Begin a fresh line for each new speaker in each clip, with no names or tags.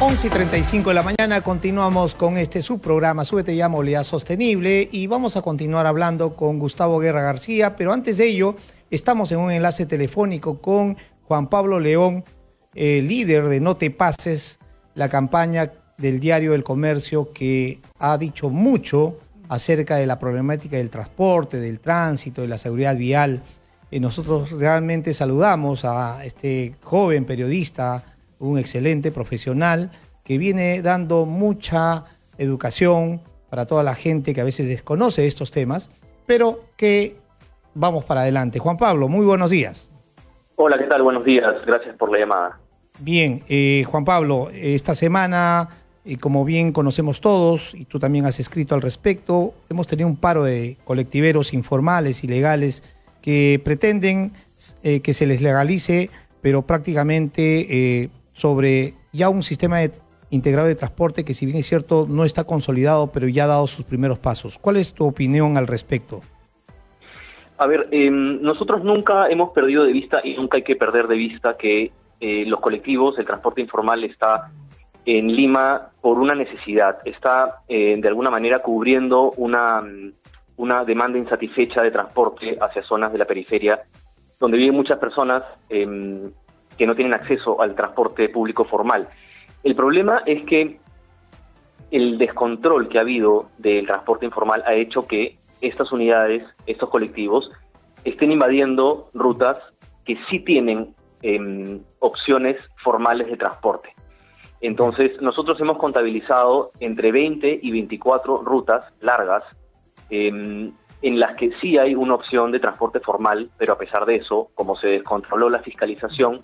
11 y 35 de la mañana continuamos con este subprograma Súbete ya Movilidad Sostenible y vamos a continuar hablando con Gustavo Guerra García, pero antes de ello estamos en un enlace telefónico con Juan Pablo León, líder de No Te Pases, la campaña del diario El Comercio que ha dicho mucho acerca de la problemática del transporte, del tránsito, de la seguridad vial. Y nosotros realmente saludamos a este joven periodista, un excelente profesional que viene dando mucha educación para toda la gente que a veces desconoce estos temas, pero que vamos para adelante. Juan Pablo, muy buenos días.
Hola, ¿qué tal? Buenos días. Gracias por la llamada.
Bien, eh, Juan Pablo, esta semana, eh, como bien conocemos todos, y tú también has escrito al respecto, hemos tenido un paro de colectiveros informales, ilegales, que pretenden eh, que se les legalice, pero prácticamente sobre ya un sistema integrado de transporte que si bien es cierto no está consolidado, pero ya ha dado sus primeros pasos. ¿Cuál es tu opinión al respecto?
A ver, em, nosotros nunca hemos perdido de vista y nunca hay que perder de vista que eh, los colectivos, el transporte informal está en Lima por una necesidad, está eh, de alguna manera cubriendo una, una demanda insatisfecha de transporte hacia zonas de la periferia donde viven muchas personas em, que no tienen acceso al transporte público formal. El problema es que el descontrol que ha habido del transporte informal ha hecho que estas unidades, estos colectivos, estén invadiendo rutas que sí tienen em, opciones formales de transporte. Entonces, nosotros hemos contabilizado entre 20 y 24 rutas largas em, en las que sí hay una opción de transporte formal, pero a pesar de eso, como se descontroló la fiscalización,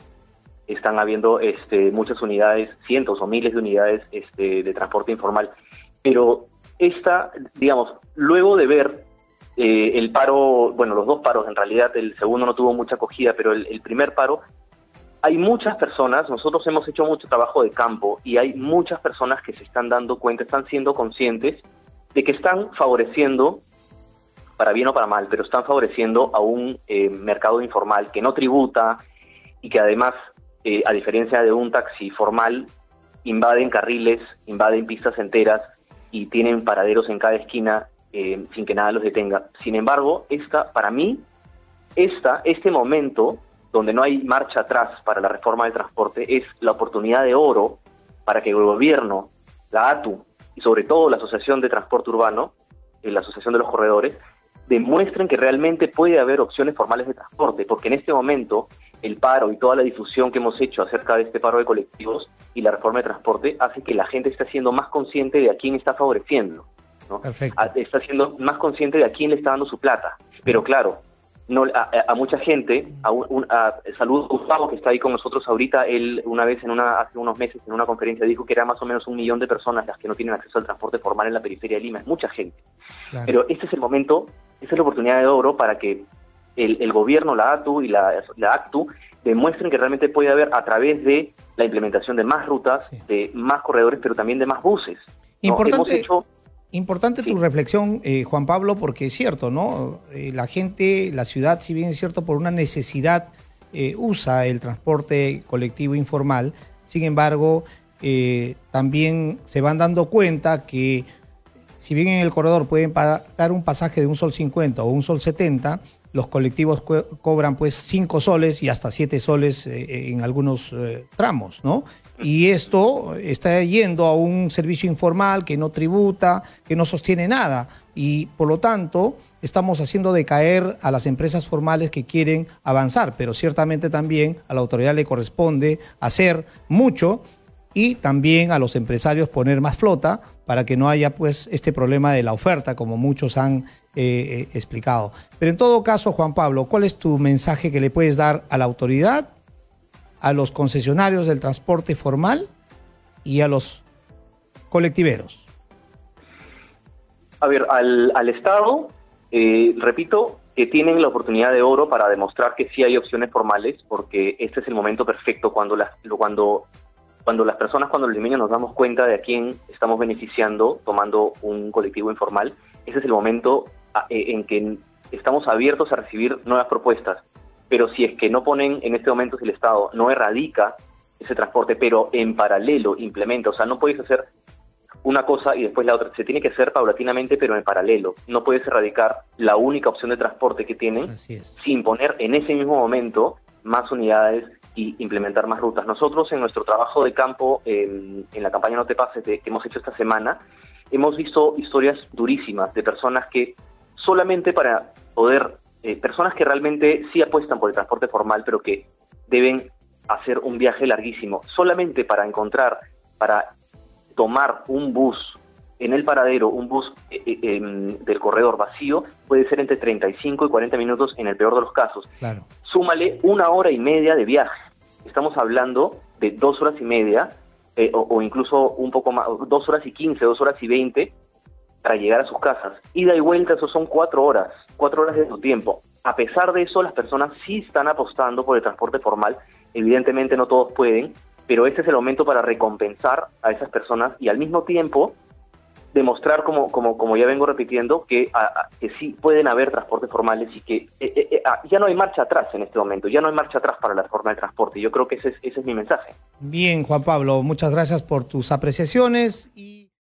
están habiendo este, muchas unidades, cientos o miles de unidades este, de transporte informal. Pero esta, digamos, luego de ver eh, el paro, bueno, los dos paros, en realidad el segundo no tuvo mucha acogida, pero el, primer paro, hay muchas personas, nosotros hemos hecho mucho trabajo de campo y hay muchas personas que se están dando cuenta, están siendo conscientes de que están favoreciendo, para bien o para mal, pero están favoreciendo a un eh, mercado informal que no tributa y que además eh, a diferencia de un taxi formal, invaden carriles, invaden pistas enteras y tienen paraderos en cada esquina eh, sin que nada los detenga. Sin embargo, esta, para mí, esta, este momento donde no hay marcha atrás para la reforma del transporte es la oportunidad de oro para que el gobierno, la ATU y sobre todo la Asociación de Transporte Urbano, eh, la Asociación de los Corredores, demuestren que realmente puede haber opciones formales de transporte, porque en este momento el paro y toda la difusión que hemos hecho acerca de este paro de colectivos y la reforma de transporte hace que la gente esté siendo más consciente de a quién está favoreciendo. ¿no? Está siendo más consciente de a quién le está dando su plata. Pero claro, no, a, mucha gente, a, un, a, saludo Gustavo que está ahí con nosotros ahorita, él una vez en una hace unos meses en una conferencia dijo que era más o menos un millón de personas las que no tienen acceso al transporte formal en la periferia de Lima, es mucha gente. Pero este es el momento, esta es la oportunidad de oro para que el, gobierno, la ATU y la, ACTU demuestren que realmente puede haber a través de la implementación de más rutas, de más corredores, pero también de más buses.
Importante, importante tu reflexión, eh, Juan Pablo, porque es cierto, ¿no? Eh, la gente, la ciudad, si bien es cierto, por una necesidad, eh, usa el transporte colectivo informal, sin embargo, también se van dando cuenta que si bien en el corredor pueden pagar un pasaje de un sol 50 o un sol 70, los colectivos cobran pues 5 soles y hasta 7 soles eh, en algunos eh, tramos, ¿no? Y esto está yendo a un servicio informal que no tributa, que no sostiene nada y por lo tanto estamos haciendo decaer a las empresas formales que quieren avanzar, pero ciertamente también a la autoridad le corresponde hacer mucho y también a los empresarios poner más flota para que no haya pues este problema de la oferta como muchos han eh, eh, explicado. Pero en todo caso, Juan Pablo, ¿cuál es tu mensaje que le puedes dar a la autoridad, a los concesionarios del transporte formal y a los colectiveros?
A ver, al, Estado, eh, repito, que tienen la oportunidad de oro para demostrar que sí hay opciones formales, porque este es el momento perfecto cuando las, cuando cuando las personas, cuando los limeños nos damos cuenta de a quién estamos beneficiando tomando un colectivo informal, ese es el momento en que estamos abiertos a recibir nuevas propuestas. Pero si es que no ponen en este momento, si el Estado no erradica ese transporte, pero en paralelo implementa, o sea, no puedes hacer una cosa y después la otra. Se tiene que hacer paulatinamente, pero en paralelo. No puedes erradicar la única opción de transporte que tienen sin poner en ese mismo momento más unidades y implementar más rutas. Nosotros en nuestro trabajo de campo, en, la campaña No te pases que hemos hecho esta semana, hemos visto historias durísimas de personas que solamente para poder, eh, personas que realmente sí apuestan por el transporte formal, pero que deben hacer un viaje larguísimo, solamente para encontrar, para tomar un bus en el paradero, un bus eh, eh, em, del corredor vacío, puede ser entre 35 y 40 minutos en el peor de los casos.
Claro.
Súmale una hora y media de viaje. Estamos hablando de dos horas y media, eh, o, incluso un poco más, dos horas y quince, dos horas y veinte, para llegar a sus casas. Ida y vuelta, eso son cuatro horas, cuatro horas de su tiempo. A pesar de eso, las personas sí están apostando por el transporte formal. Evidentemente no todos pueden, pero este es el momento para recompensar a esas personas y al mismo tiempo demostrar, como, como, como ya vengo repitiendo, que, que sí pueden haber transportes formales y que eh, eh, eh, ah, ya no hay marcha atrás en este momento, ya no hay marcha atrás para la forma de transporte. Yo creo que ese es, ese es mi mensaje.
Bien, Juan Pablo, muchas gracias por tus apreciaciones